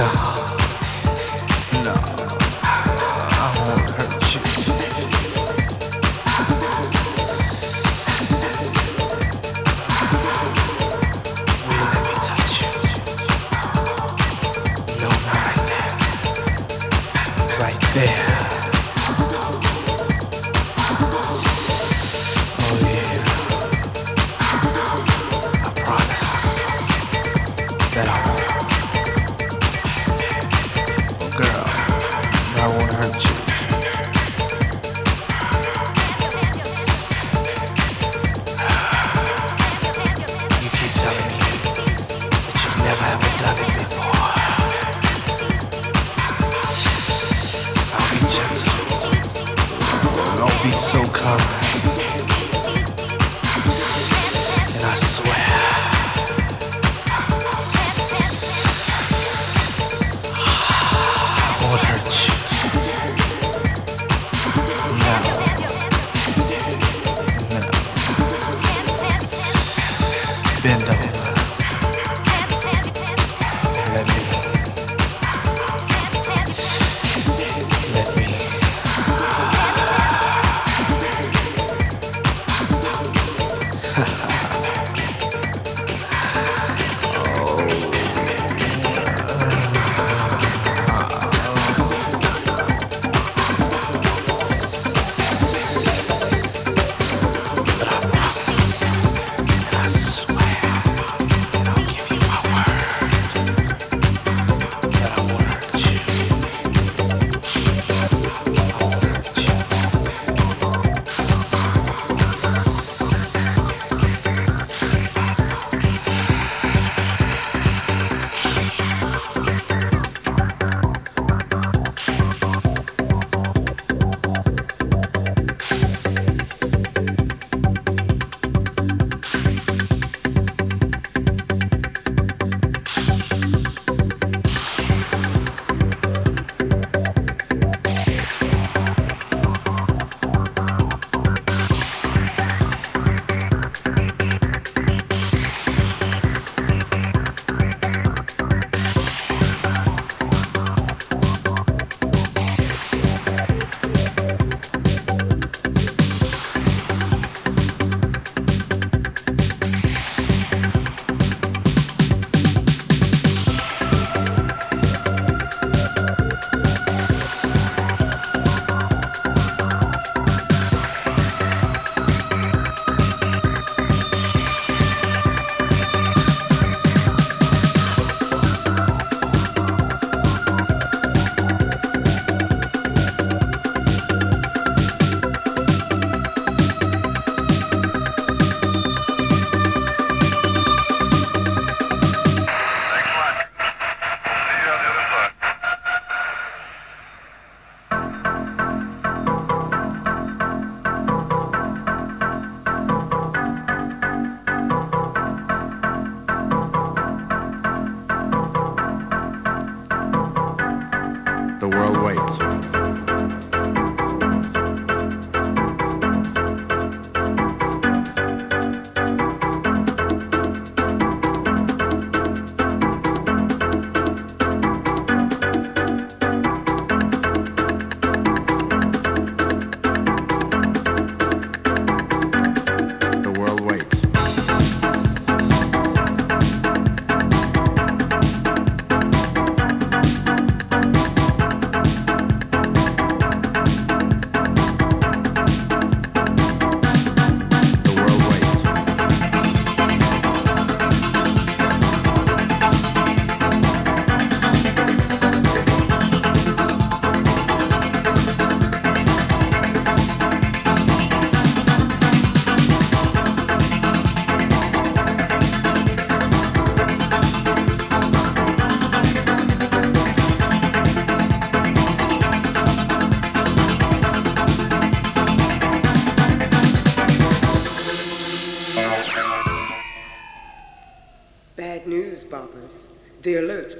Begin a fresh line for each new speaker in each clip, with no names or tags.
감사합니다.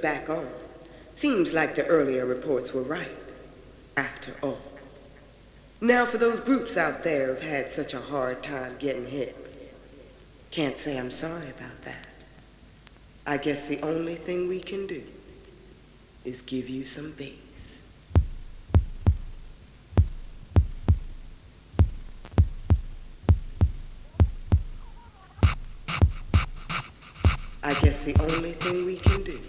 Back on. Seems like the earlier reports were right, after all. Now for those groups out there who've had such a hard time getting hit. Can't say I'm sorry about that. I guess the only thing we can do is give you some bass. I guess the only thing we can do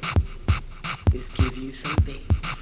is give you some bass.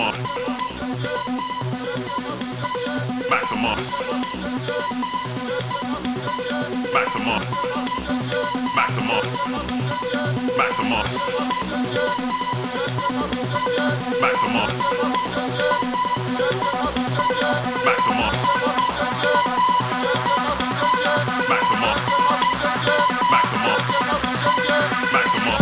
maximus Maximum. Maximum. Maximum. Maximum. Maximum. Maximum. Maximum. Maximum. Maximum.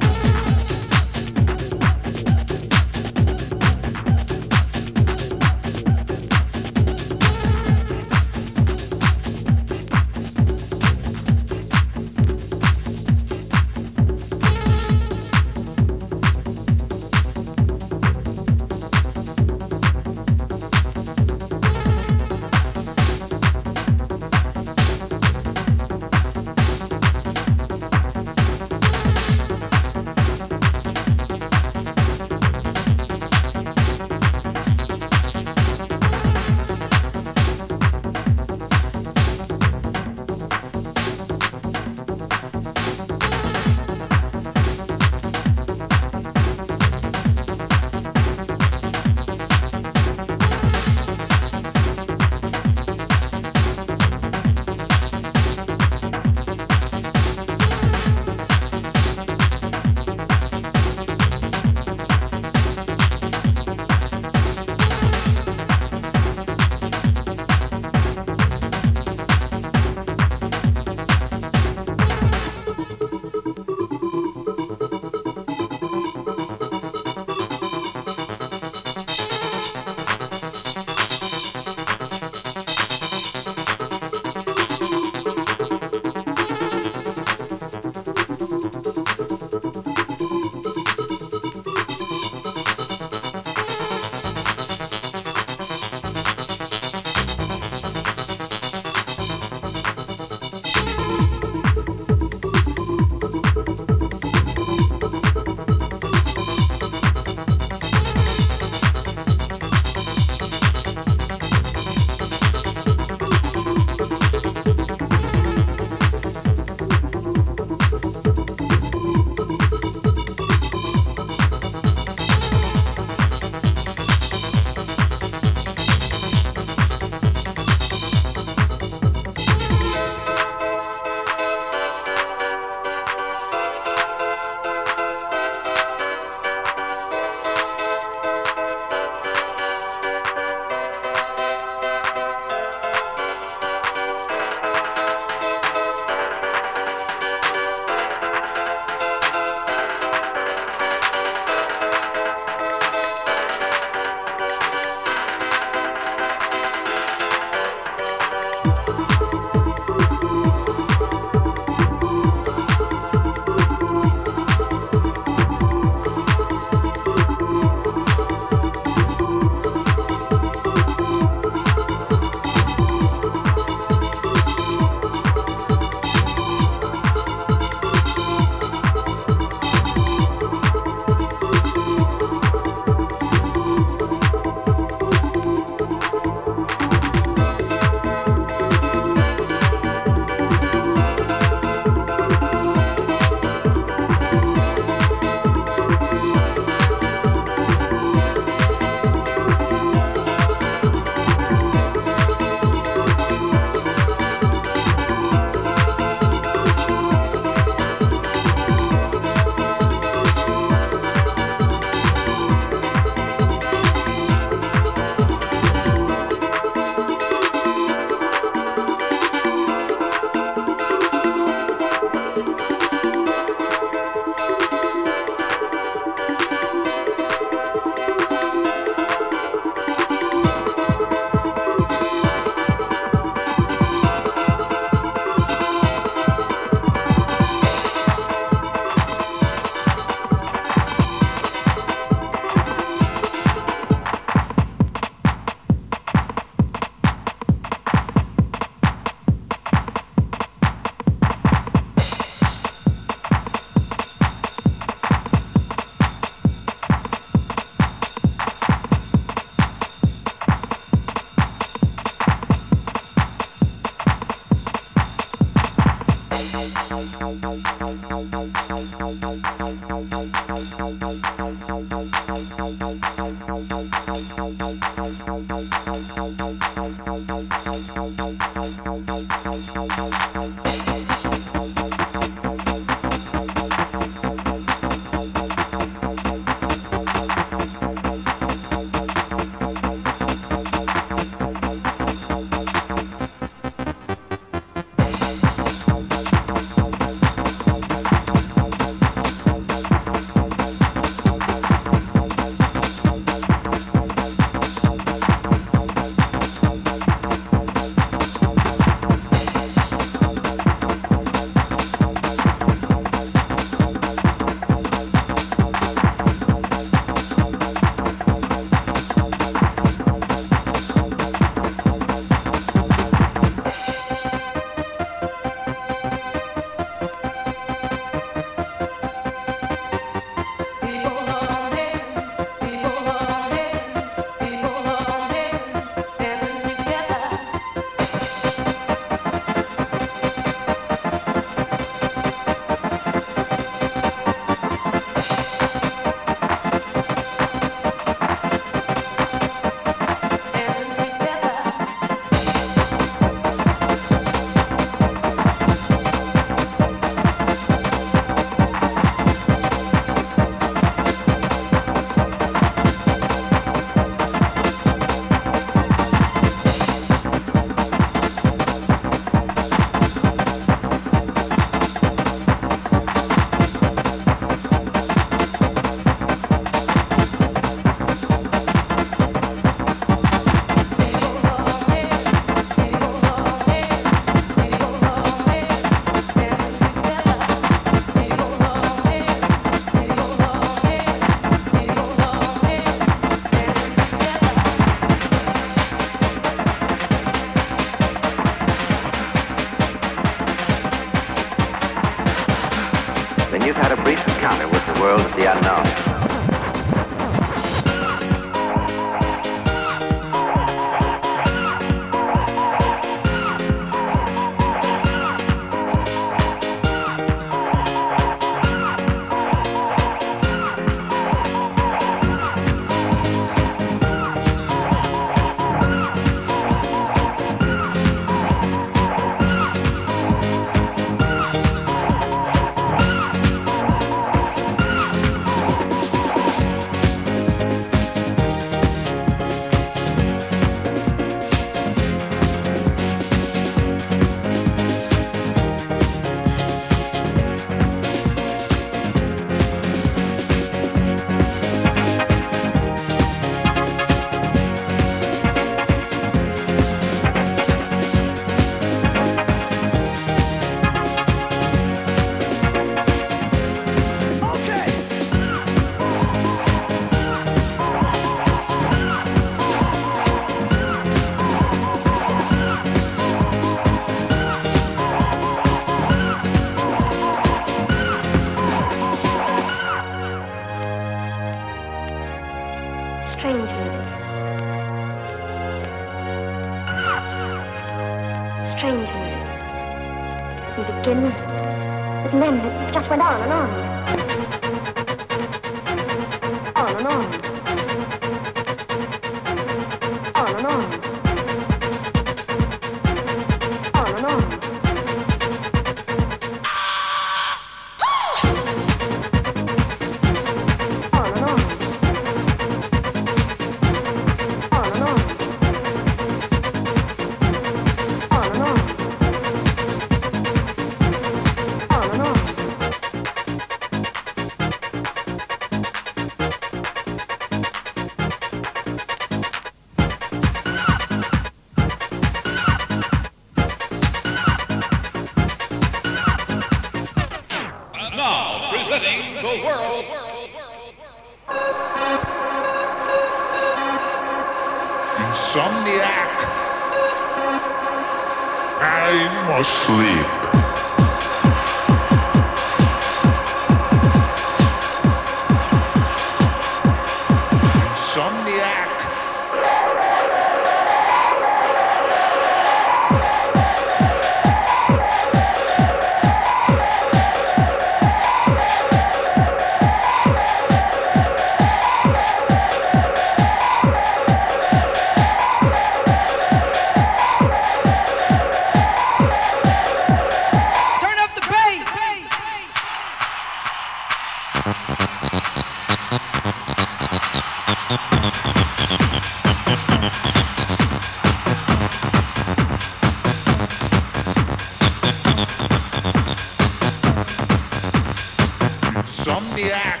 Insomniac.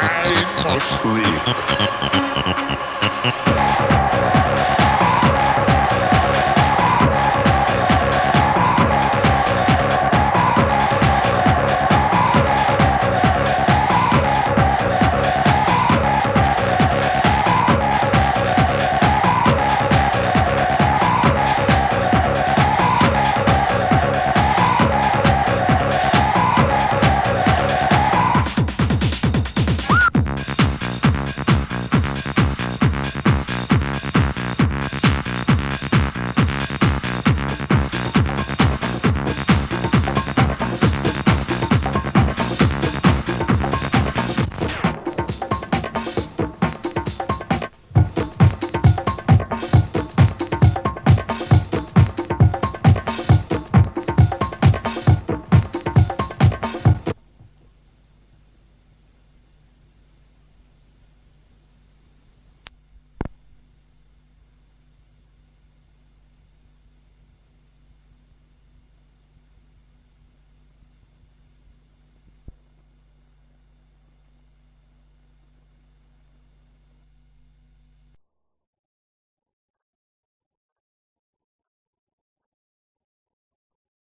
I must sleep.